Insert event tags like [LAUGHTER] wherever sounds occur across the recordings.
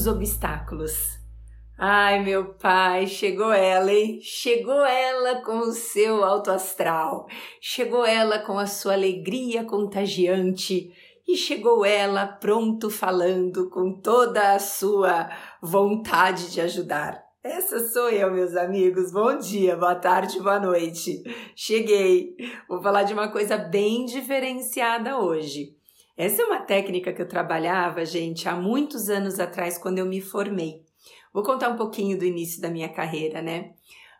os obstáculos. Ai, meu pai, chegou ela, hein? Chegou ela com o seu alto astral, chegou ela com a sua alegria contagiante e chegou ela pronto falando com toda a sua vontade de ajudar. Essa sou eu, meus amigos. Bom dia, boa tarde, boa noite. Cheguei. Vou falar de uma coisa bem diferenciada hoje. Essa é uma técnica que eu trabalhava, gente, há muitos anos atrás, quando eu me formei. Vou contar um pouquinho do início da minha carreira, né?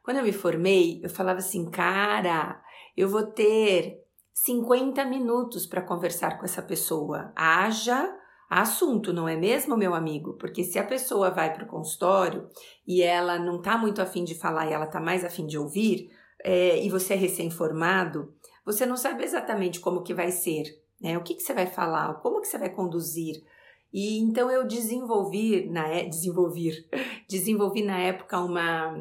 Quando eu me formei, eu falava assim, cara, eu vou ter 50 minutos para conversar com essa pessoa. Haja assunto, não é mesmo, meu amigo? Porque se a pessoa vai para o consultório e ela não está muito afim de falar e ela está mais afim de ouvir, é, e você é recém-formado, você não sabe exatamente como que vai ser, né? O que, que você vai falar, como que você vai conduzir. E então eu desenvolvi na desenvolver, [LAUGHS] desenvolvi na época uma,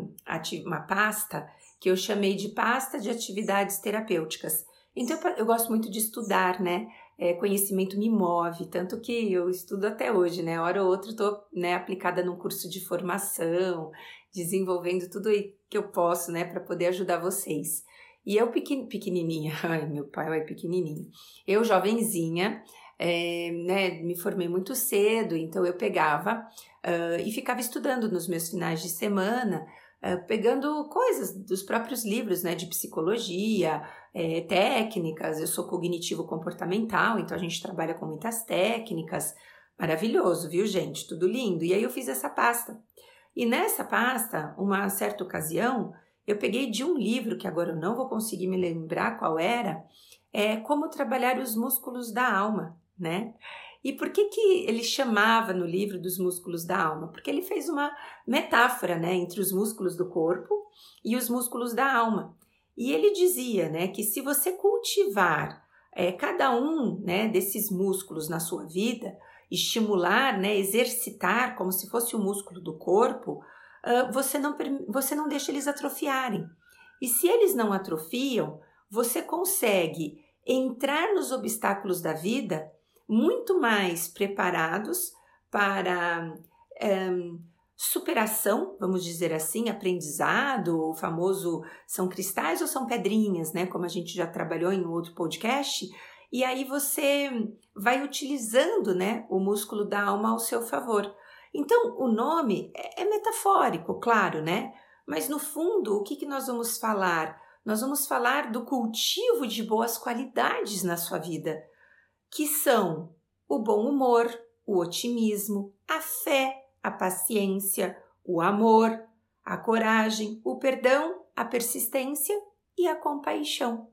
uma pasta que eu chamei de pasta de atividades terapêuticas. Então eu gosto muito de estudar, né? é, conhecimento me move, tanto que eu estudo até hoje, né? Hora ou outra estou né, aplicada num curso de formação, desenvolvendo tudo que eu posso, né, para poder ajudar vocês. E eu pequen, pequenininha, [LAUGHS] ai meu pai é pequenininho, eu jovenzinha, é, né, me formei muito cedo, então eu pegava uh, e ficava estudando nos meus finais de semana, uh, pegando coisas dos próprios livros, né, de psicologia, é, técnicas, eu sou cognitivo-comportamental, então a gente trabalha com muitas técnicas. Maravilhoso, viu, gente? Tudo lindo. E aí eu fiz essa pasta. E nessa pasta, uma certa ocasião, eu peguei de um livro que agora eu não vou conseguir me lembrar qual era, é Como Trabalhar os Músculos da Alma, né? E por que, que ele chamava no livro dos músculos da alma? Porque ele fez uma metáfora né, entre os músculos do corpo e os músculos da alma. E ele dizia né, que se você cultivar é, cada um né, desses músculos na sua vida, estimular, né, exercitar como se fosse o músculo do corpo, você, não, você não deixa eles atrofiarem. E se eles não atrofiam, você consegue entrar nos obstáculos da vida muito mais preparados para superação, vamos dizer assim, aprendizado, o famoso são cristais ou são pedrinhas, né? Como a gente já trabalhou em outro podcast. E aí você vai utilizando, né, o músculo da alma ao seu favor. Então, o nome é, é metafórico, claro, né? Mas no fundo, o que, que nós vamos falar? Nós vamos falar do cultivo de boas qualidades na sua vida, que são o bom humor, o otimismo, a fé, a paciência, o amor, a coragem, o perdão, a persistência e a compaixão.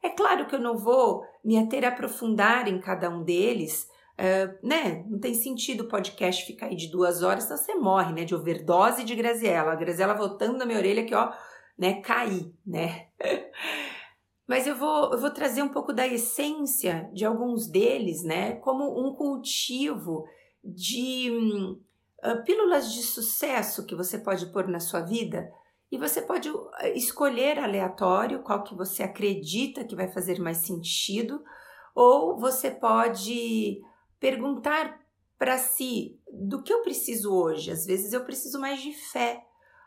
É claro que eu não vou me ater a aprofundar em cada um deles, uh, né? Não tem sentido o podcast ficar aí de duas horas, senão você morre, né? De overdose de Graziella. A Graziella voltando na minha orelha aqui, ó, né? Cair, né? [LAUGHS] Mas eu vou, eu vou trazer um pouco da essência de alguns deles, né? Como um cultivo de uh, pílulas de sucesso que você pode pôr na sua vida e você pode ah, escolher aleatório qual que você acredita que vai fazer mais sentido ou você pode perguntar para si do que eu preciso hoje. Às vezes eu preciso mais de fé,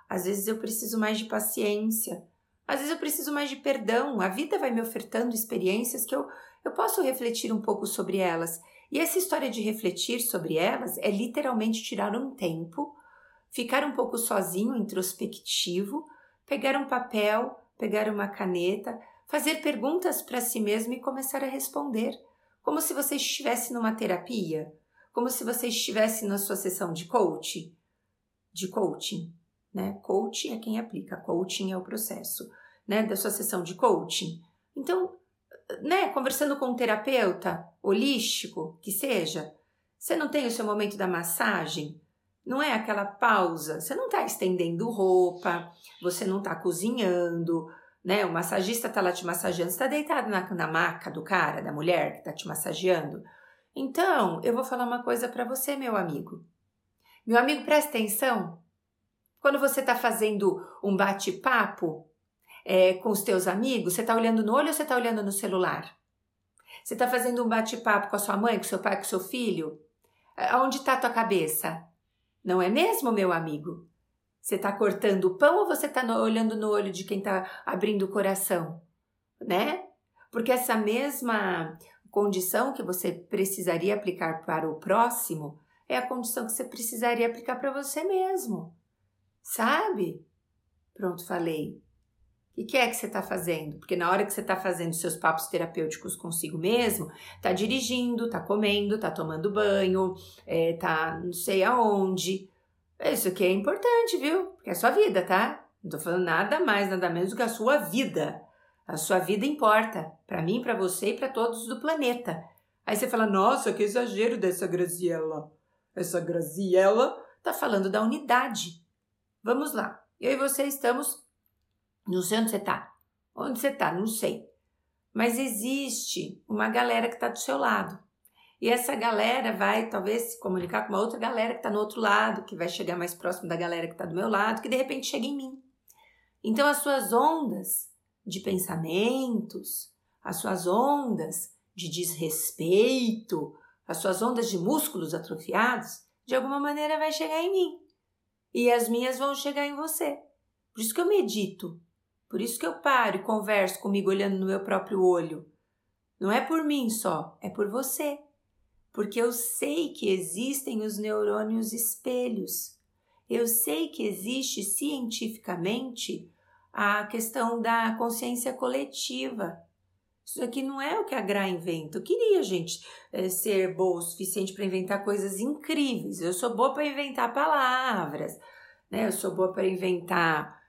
às vezes eu preciso mais de paciência, às vezes eu preciso mais de perdão. A vida vai me ofertando experiências que eu, eu posso refletir um pouco sobre elas. E essa história de refletir sobre elas é literalmente tirar um tempo, ficar um pouco sozinho, introspectivo, pegar um papel, pegar uma caneta, fazer perguntas para si mesmo e começar a responder, como se você estivesse numa terapia, como se você estivesse na sua sessão de coach, de coaching, né? Coaching é quem aplica, coaching é o processo, né, da sua sessão de coaching. Então, né, conversando com um terapeuta holístico, que seja, você não tem o seu momento da massagem? Não é aquela pausa, você não está estendendo roupa, você não está cozinhando, né? O massagista está lá te massageando, você está deitado na, na maca do cara, da mulher que está te massageando. Então, eu vou falar uma coisa para você, meu amigo. Meu amigo, presta atenção. Quando você está fazendo um bate-papo é, com os teus amigos, você está olhando no olho ou você está olhando no celular? Você está fazendo um bate-papo com a sua mãe, com seu pai, com seu filho? Aonde está a tua cabeça? Não é mesmo, meu amigo? Você está cortando o pão ou você está olhando no olho de quem está abrindo o coração? Né? Porque essa mesma condição que você precisaria aplicar para o próximo é a condição que você precisaria aplicar para você mesmo. Sabe? Pronto, falei. O que é que você está fazendo? Porque na hora que você está fazendo seus papos terapêuticos consigo mesmo, tá dirigindo, tá comendo, tá tomando banho, é, tá não sei aonde. Isso aqui é importante, viu? Porque é a sua vida, tá? Não tô falando nada mais, nada menos do que a sua vida. A sua vida importa. para mim, para você e para todos do planeta. Aí você fala, nossa, que exagero dessa Graziella. Essa Graziella tá falando da unidade. Vamos lá. Eu e você estamos não sei onde você tá. Onde você tá? Não sei. Mas existe uma galera que está do seu lado. E essa galera vai talvez se comunicar com uma outra galera que está no outro lado, que vai chegar mais próximo da galera que está do meu lado, que de repente chega em mim. Então as suas ondas de pensamentos, as suas ondas de desrespeito, as suas ondas de músculos atrofiados, de alguma maneira vai chegar em mim. E as minhas vão chegar em você. Por isso que eu medito por isso que eu paro e converso comigo olhando no meu próprio olho. Não é por mim só, é por você. Porque eu sei que existem os neurônios espelhos. Eu sei que existe cientificamente a questão da consciência coletiva. Isso aqui não é o que a Gra inventa. Eu queria, gente, eh, ser boa o suficiente para inventar coisas incríveis. Eu sou boa para inventar palavras, né? Eu sou boa para inventar,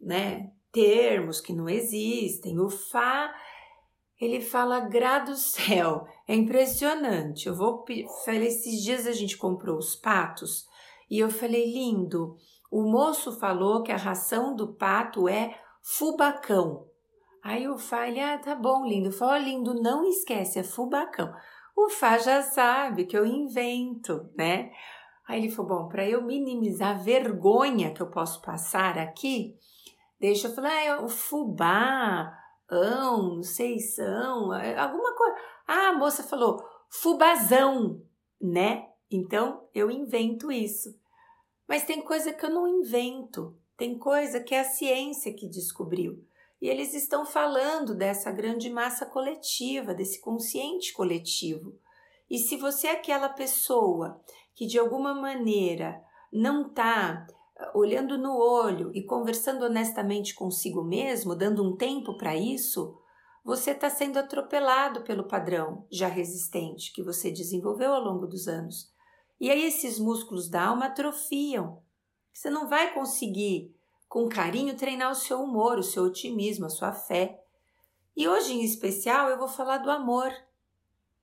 né? termos que não existem. O Fá, ele fala Gra do céu. É impressionante. Eu vou. Falei, esses dias a gente comprou os patos e eu falei, lindo. O moço falou que a ração do pato é fubacão. Aí o Fá, ele, ah, tá bom, lindo. Falou, lindo, não esquece, é fubacão. O Fá já sabe que eu invento, né? Aí ele falou, bom, para eu minimizar a vergonha que eu posso passar aqui, Deixa eu falar, ah, é o fubá, ão, não sei são, é, alguma coisa. Ah, a moça falou fubazão, né? Então eu invento isso. Mas tem coisa que eu não invento, tem coisa que é a ciência que descobriu. E eles estão falando dessa grande massa coletiva, desse consciente coletivo. E se você é aquela pessoa que de alguma maneira não está olhando no olho e conversando honestamente consigo mesmo, dando um tempo para isso, você está sendo atropelado pelo padrão já resistente que você desenvolveu ao longo dos anos. E aí esses músculos da alma atrofiam. Você não vai conseguir, com carinho, treinar o seu humor, o seu otimismo, a sua fé. E hoje, em especial, eu vou falar do amor.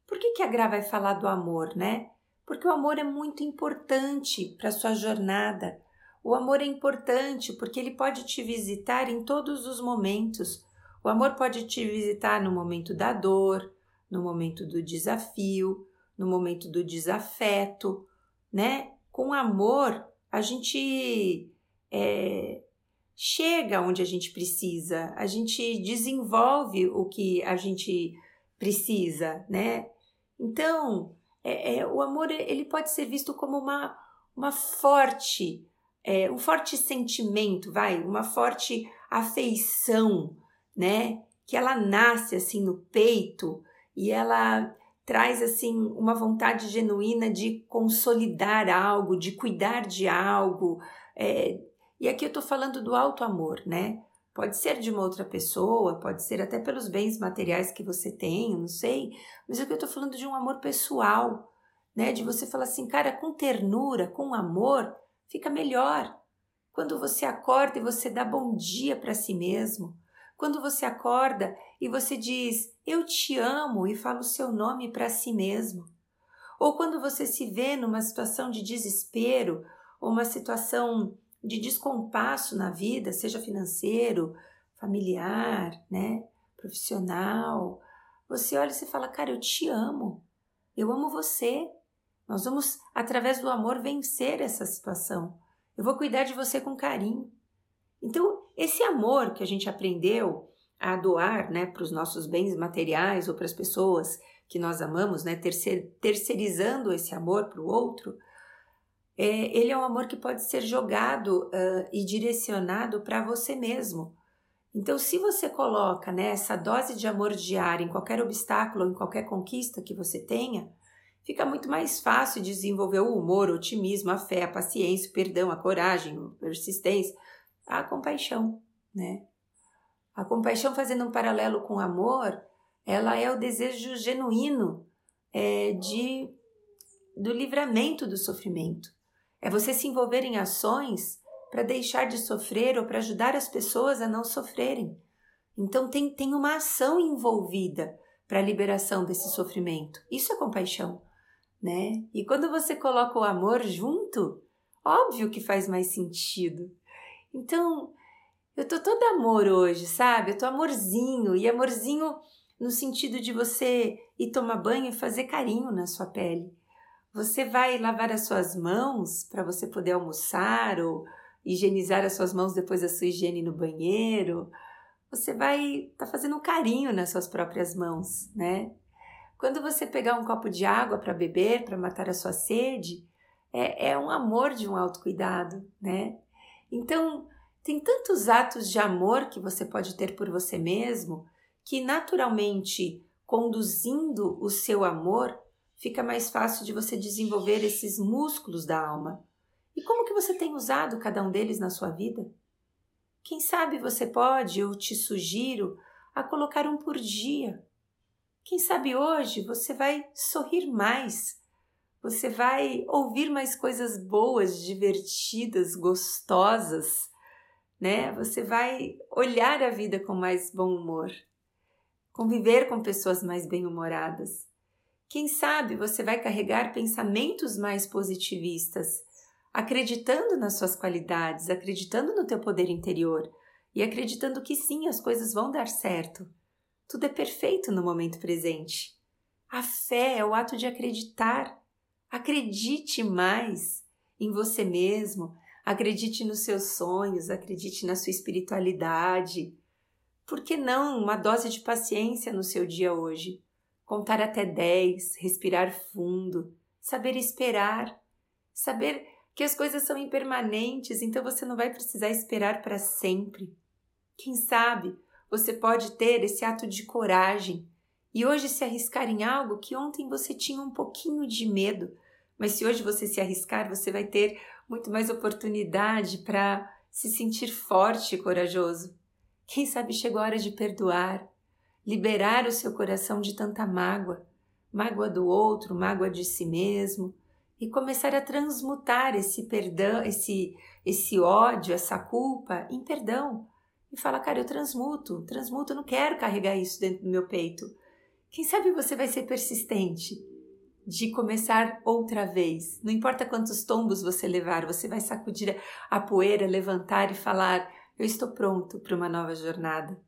Por que, que a Gra vai falar do amor, né? Porque o amor é muito importante para a sua jornada o amor é importante porque ele pode te visitar em todos os momentos. O amor pode te visitar no momento da dor, no momento do desafio, no momento do desafeto, né? Com amor, a gente é, chega onde a gente precisa, a gente desenvolve o que a gente precisa, né? Então, é, é, o amor ele pode ser visto como uma, uma forte é, um forte sentimento, vai, uma forte afeição, né? Que ela nasce assim no peito e ela traz assim uma vontade genuína de consolidar algo, de cuidar de algo. É, e aqui eu estou falando do alto amor, né? Pode ser de uma outra pessoa, pode ser até pelos bens materiais que você tem, não sei, mas aqui eu estou falando de um amor pessoal, né? De você falar assim, cara, com ternura, com amor, fica melhor. Quando você acorda e você dá bom dia para si mesmo. Quando você acorda e você diz eu te amo e fala o seu nome para si mesmo. Ou quando você se vê numa situação de desespero ou uma situação de descompasso na vida, seja financeiro, familiar, né, profissional, você olha e você fala: "Cara, eu te amo. Eu amo você. Nós vamos, através do amor, vencer essa situação. Eu vou cuidar de você com carinho. Então, esse amor que a gente aprendeu a doar né, para os nossos bens materiais ou para as pessoas que nós amamos, né, terceir, terceirizando esse amor para o outro, é, ele é um amor que pode ser jogado uh, e direcionado para você mesmo. Então, se você coloca né, essa dose de amor diária em qualquer obstáculo em qualquer conquista que você tenha, fica muito mais fácil desenvolver o humor, o otimismo, a fé, a paciência, o perdão, a coragem, a persistência, a compaixão, né? A compaixão, fazendo um paralelo com o amor, ela é o desejo genuíno é, de do livramento do sofrimento. É você se envolver em ações para deixar de sofrer ou para ajudar as pessoas a não sofrerem. Então tem, tem uma ação envolvida para a liberação desse sofrimento. Isso é compaixão, né? E quando você coloca o amor junto, óbvio que faz mais sentido. Então, eu tô todo amor hoje, sabe? Eu tô amorzinho e amorzinho no sentido de você ir tomar banho e fazer carinho na sua pele. Você vai lavar as suas mãos para você poder almoçar ou higienizar as suas mãos depois da sua higiene no banheiro. Você vai estar tá fazendo um carinho nas suas próprias mãos, né? Quando você pegar um copo de água para beber, para matar a sua sede, é, é um amor de um autocuidado, né? Então, tem tantos atos de amor que você pode ter por você mesmo que naturalmente conduzindo o seu amor fica mais fácil de você desenvolver esses músculos da alma. E como que você tem usado cada um deles na sua vida? Quem sabe você pode, eu te sugiro, a colocar um por dia. Quem sabe hoje você vai sorrir mais, você vai ouvir mais coisas boas, divertidas, gostosas, né? Você vai olhar a vida com mais bom humor conviver com pessoas mais bem-humoradas. Quem sabe você vai carregar pensamentos mais positivistas, acreditando nas suas qualidades, acreditando no teu poder interior e acreditando que sim, as coisas vão dar certo. Tudo é perfeito no momento presente. A fé é o ato de acreditar. Acredite mais em você mesmo, acredite nos seus sonhos, acredite na sua espiritualidade, por que não uma dose de paciência no seu dia hoje? Contar até 10, respirar fundo, saber esperar, saber que as coisas são impermanentes, então você não vai precisar esperar para sempre. Quem sabe você pode ter esse ato de coragem e hoje se arriscar em algo que ontem você tinha um pouquinho de medo, mas se hoje você se arriscar, você vai ter muito mais oportunidade para se sentir forte e corajoso. Quem sabe chegou a hora de perdoar, liberar o seu coração de tanta mágoa, mágoa do outro, mágoa de si mesmo, e começar a transmutar esse perdão, esse esse ódio, essa culpa em perdão. E fala, cara, eu transmuto, transmuto, eu não quero carregar isso dentro do meu peito. Quem sabe você vai ser persistente de começar outra vez. Não importa quantos tombos você levar, você vai sacudir a poeira, levantar e falar: eu estou pronto para uma nova jornada.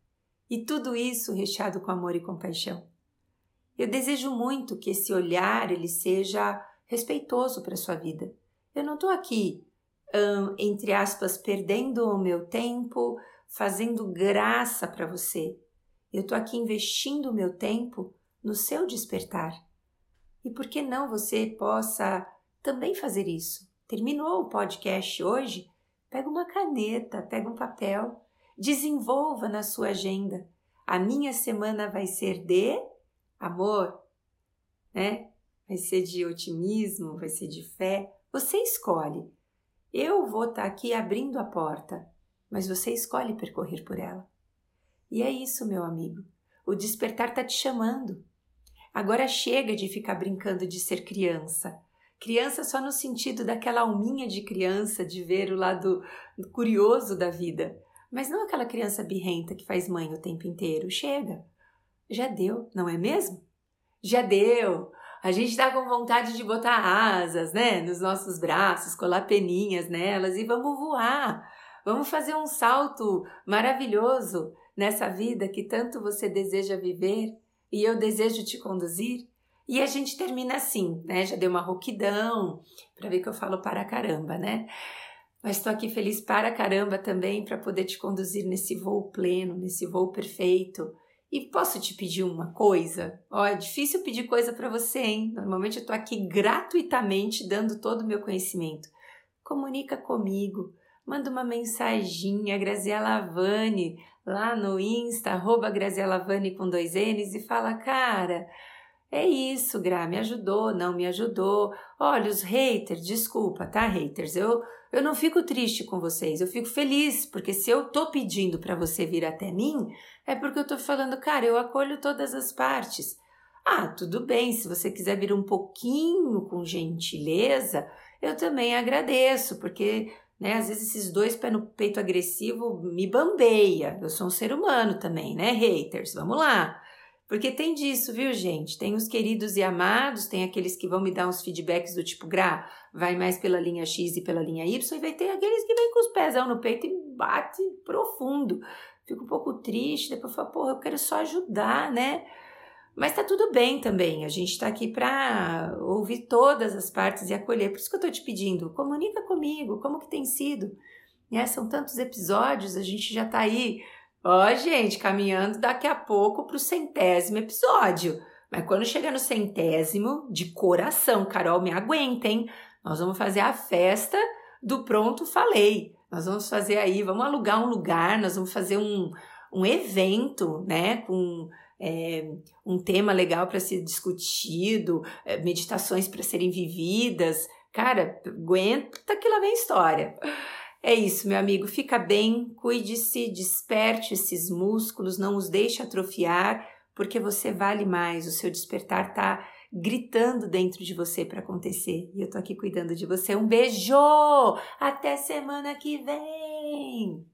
E tudo isso recheado com amor e compaixão. Eu desejo muito que esse olhar ele seja respeitoso para a sua vida. Eu não estou aqui, entre aspas, perdendo o meu tempo, fazendo graça para você. Eu estou aqui investindo o meu tempo no seu despertar. E por que não você possa também fazer isso? Terminou o podcast hoje? Pega uma caneta, pega um papel, desenvolva na sua agenda. A minha semana vai ser de amor, né? Vai ser de otimismo, vai ser de fé. Você escolhe. Eu vou estar tá aqui abrindo a porta, mas você escolhe percorrer por ela. E é isso, meu amigo. O despertar está te chamando. Agora chega de ficar brincando de ser criança. Criança só no sentido daquela alminha de criança, de ver o lado curioso da vida. Mas não aquela criança birrenta que faz mãe o tempo inteiro. Chega. Já deu, não é mesmo? Já deu. A gente tá com vontade de botar asas, né, nos nossos braços, colar peninhas nelas e vamos voar. Vamos fazer um salto maravilhoso nessa vida que tanto você deseja viver e eu desejo te conduzir. E a gente termina assim, né? Já deu uma rouquidão, para ver que eu falo para caramba, né? Mas estou aqui feliz para caramba também para poder te conduzir nesse voo pleno, nesse voo perfeito. E posso te pedir uma coisa? Ó, é difícil pedir coisa para você, hein? Normalmente eu estou aqui gratuitamente dando todo o meu conhecimento. comunica comigo. Manda uma mensaginha, Graziela Vani, lá no Insta, arroba Graziela Vani com dois N's e fala, cara, é isso, Gra, me ajudou, não me ajudou. Olha, os haters, desculpa, tá, haters? Eu, eu não fico triste com vocês, eu fico feliz, porque se eu tô pedindo para você vir até mim, é porque eu tô falando, cara, eu acolho todas as partes. Ah, tudo bem, se você quiser vir um pouquinho com gentileza, eu também agradeço, porque né, às vezes esses dois pés no peito agressivo me bambeia. Eu sou um ser humano também, né, haters? Vamos lá. Porque tem disso, viu, gente? Tem os queridos e amados, tem aqueles que vão me dar uns feedbacks do tipo, Gra, vai mais pela linha X e pela linha Y, e vai ter aqueles que vêm com os pés no peito e bate profundo. Fico um pouco triste, depois falo, porra, eu quero só ajudar, né? Mas tá tudo bem também, a gente tá aqui para ouvir todas as partes e acolher. Por isso que eu tô te pedindo, comunica comigo, como que tem sido? Né? São tantos episódios, a gente já tá aí Ó, gente, caminhando daqui a pouco para o centésimo episódio. Mas quando chegar no centésimo, de coração, Carol, me aguentem. Nós vamos fazer a festa do Pronto Falei. Nós vamos fazer aí, vamos alugar um lugar, nós vamos fazer um, um evento, né, com é, um tema legal para ser discutido, é, meditações para serem vividas. Cara, aguenta que lá vem história. É isso, meu amigo. Fica bem, cuide-se, desperte esses músculos, não os deixe atrofiar, porque você vale mais. O seu despertar está gritando dentro de você para acontecer. E eu tô aqui cuidando de você. Um beijo! Até semana que vem!